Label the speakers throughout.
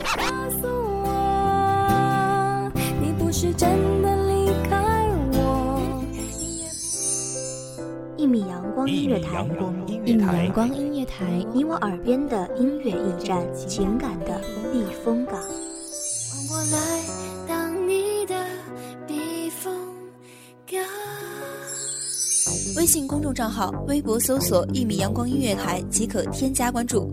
Speaker 1: 告诉我，你不是真的离开我。
Speaker 2: 一米阳光音乐台，
Speaker 3: 一米阳，光音乐台，
Speaker 2: 你我耳边的音乐驿站，情感的避风港。
Speaker 1: 我来当你的避风港。
Speaker 4: 微信公众账号、微博搜索“一米阳光音乐台”即可添加关注。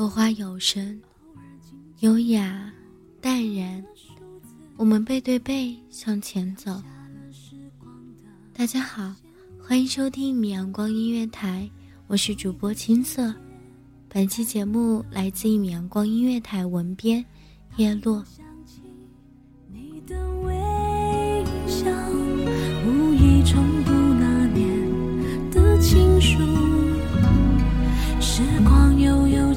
Speaker 3: 落花有声，优雅淡然。我们背对背向前走。大家好，欢迎收听米阳光音乐台，我是主播青色。本期节目来自一米阳光音乐台文编叶落。
Speaker 1: 你的微笑，无意重读那年的情书。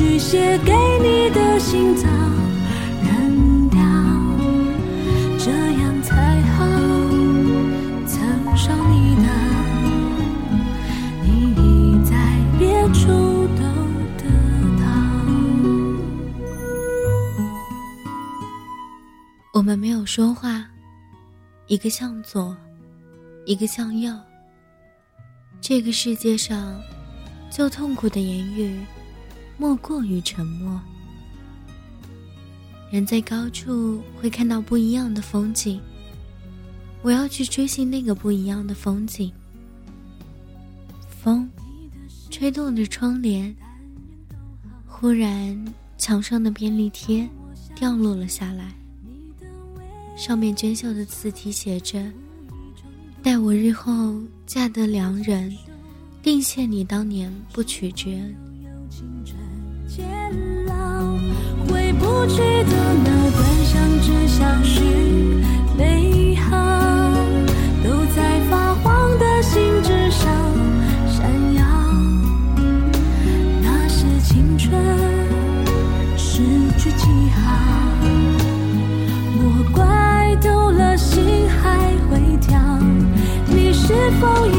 Speaker 1: 也许写给你的信早扔掉，这样才好。曾伤你的，你已在别处都得到。
Speaker 3: 我们没有说话，一个向左，一个向右。这个世界上，最痛苦的言语，莫过于沉默。人在高处会看到不一样的风景，我要去追寻那个不一样的风景。风，吹动着窗帘，忽然墙上的便利贴掉落了下来。上面娟秀的字体写着：“待我日后嫁得良人，定谢你当年不娶之恩。
Speaker 1: 渐老，回不去的那段相知相许美好，都在发黄的信纸上闪耀。那是青春失去记号，莫怪读了心还会跳。你是否也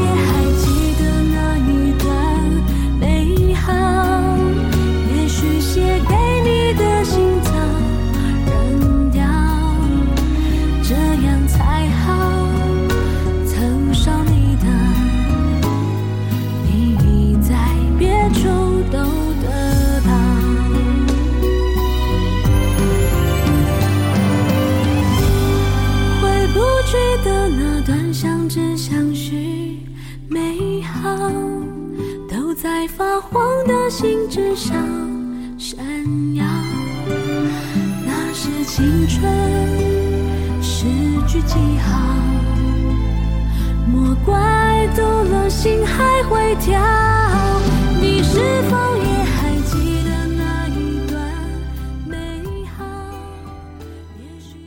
Speaker 1: 在发黄的信纸上闪耀。那是青春诗句记号，莫怪读了心还会跳。你是否也还记得那一段美好？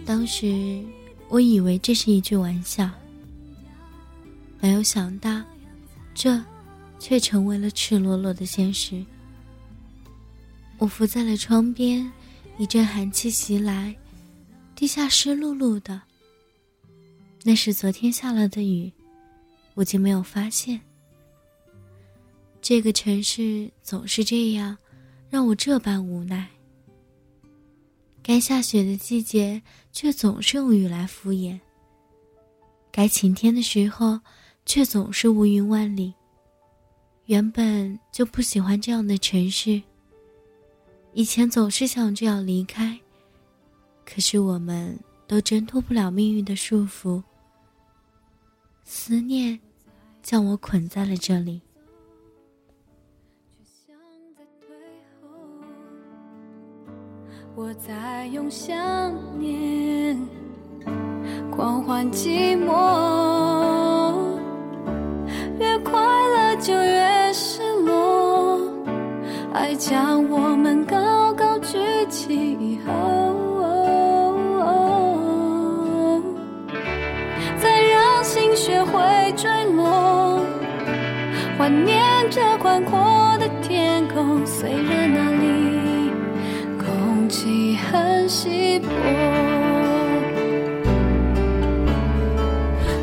Speaker 3: 当时我以为这是一句玩笑，没有想到，这却成为了赤裸裸的现实。我伏在了窗边。一阵寒气袭来，地下湿漉漉的。那是昨天下了的雨，我竟没有发现。这个城市总是这样，让我这般无奈。该下雪的季节，却总是用雨来敷衍；该晴天的时候，却总是乌云万里。原本就不喜欢这样的城市。以前总是想着要离开，可是我们都挣脱不了命运的束缚。思念将我捆在了这里。
Speaker 1: 我在用想念狂欢寂寞，将我们高。高举起以后，再让心学会坠落，怀念着宽阔的天空。虽然那里空气很稀薄，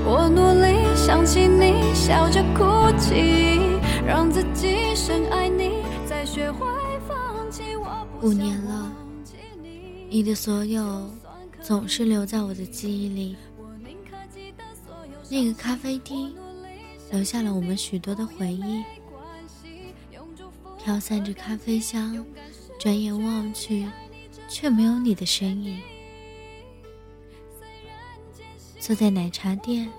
Speaker 1: 我努力想起你，笑着哭泣，让自己深爱，
Speaker 3: 五年了。你的所有总是留在我的记忆里。那个咖啡厅留下了我们许多的回忆，飘散着咖啡香，转眼望去，却没有你的身影。坐在奶茶店，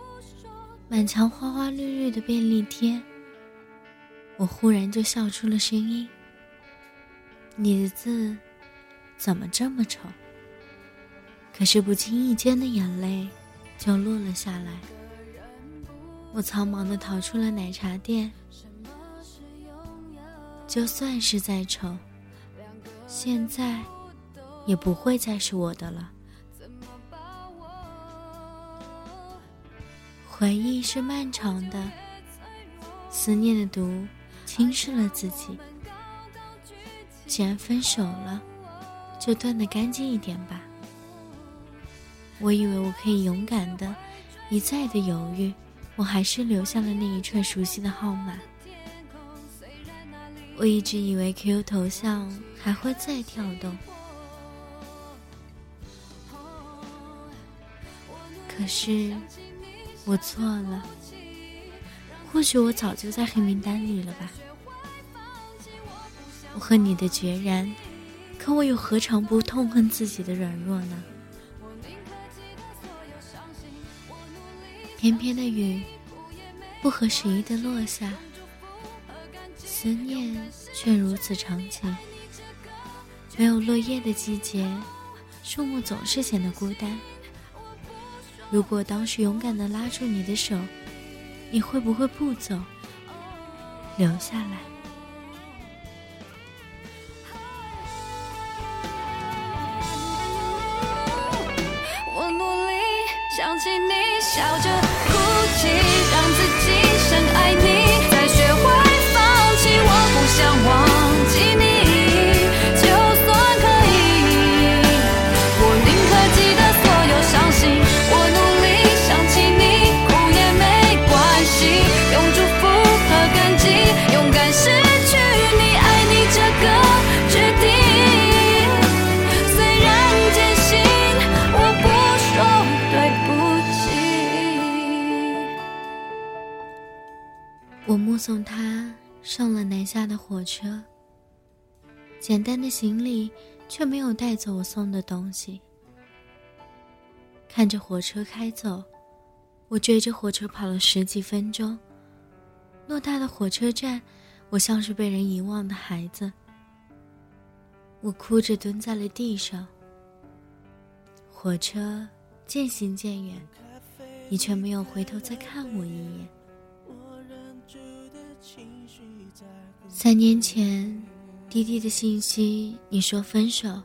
Speaker 3: 满墙花花绿绿的便利贴，我忽然就笑出了声音。你的字。怎么这么丑？可是不经意间的眼泪就落了下来。我匆忙的逃出了奶茶店。就算是再丑，现在也不会再是我的了。回忆是漫长的，思念的毒轻视了自己。既然分手了。就断得干净一点吧。我以为我可以勇敢的，一再的犹豫，我还是留下了那一串熟悉的号码。我一直以为 QQ 头像还会再跳动，可是我错了。或许我早就在黑名单里了吧。我和你的决然。可我又何尝不痛恨自己的软弱呢？偏偏的雨不合时宜的落下，思念却如此长情。没有落叶的季节，树木总是显得孤单。如果当时勇敢的拉住你的手，你会不会不走，留下来？
Speaker 1: 我努力想起你笑着哭泣，让自己深爱你，再学会放弃，我不想忘
Speaker 3: 送他上了南下的火车，简单的行李却没有带走我送的东西。看着火车开走，我追着火车跑了十几分钟。偌大的火车站，我像是被人遗忘的孩子。我哭着蹲在了地上。火车渐行渐远，你却没有回头再看我一眼。三年前，滴滴的信息，你说分手，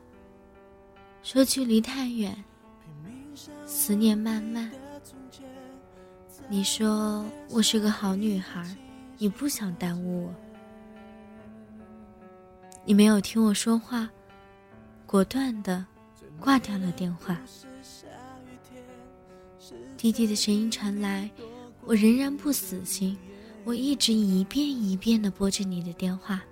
Speaker 3: 说距离太远，思念漫漫。你说我是个好女孩，你不想耽误我。你没有听我说话，果断的挂掉了电话。滴滴的声音传来，我仍然不死心，我一直一遍一遍的拨着你的电话。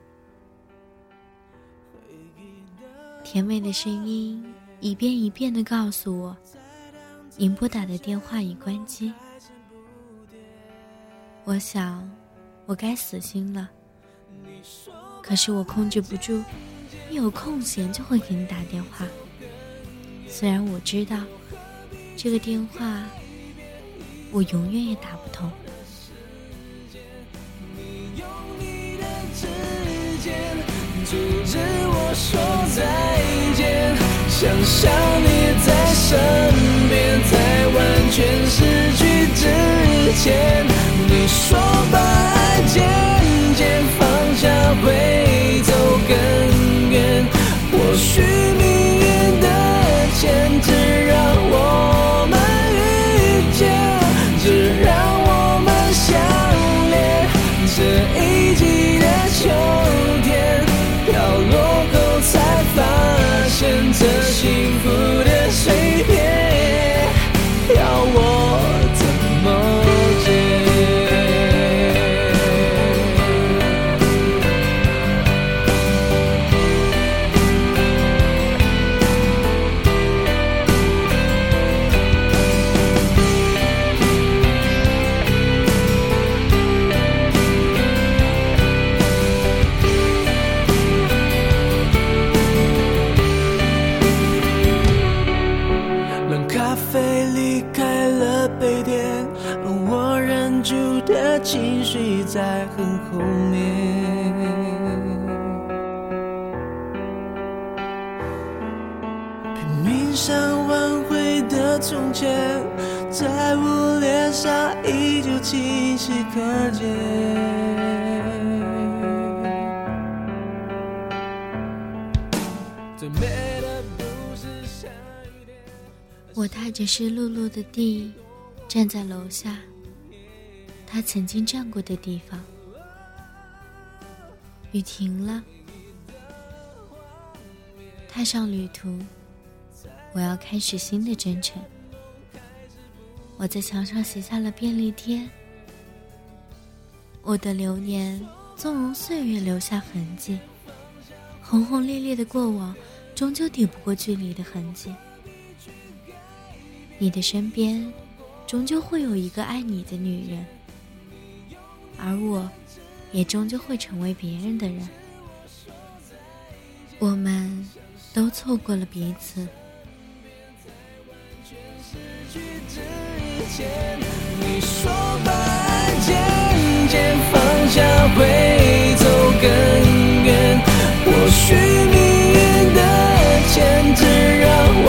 Speaker 3: 甜美的声音一遍一遍的告诉我，您拨打的电话已关机。我想，我该死心了。可是我控制不住，一有空闲就会给你打电话。虽然我知道，这个电话我永远也打不通。
Speaker 5: 阻止我说再见，想象你在身边，在完全失去之前，你说的情绪在很后面。拼命想挽回的从前，在我脸上依旧清晰可见。最美的不是下雨天。
Speaker 3: 我踏着湿漉漉的地，站在楼下，他曾经站过的地方。雨停了，踏上旅途，我要开始新的征程。我在墙上写下了便利贴，我的流年纵容岁月留下痕迹，轰轰烈烈的过往，终究抵不过距离的痕迹。你的身边，终究会有一个爱你的女人，而我，也终究会成为别人的人。我们都错过了彼此。
Speaker 5: 你说把爱渐渐放下会走更远，或许命运的牵制让我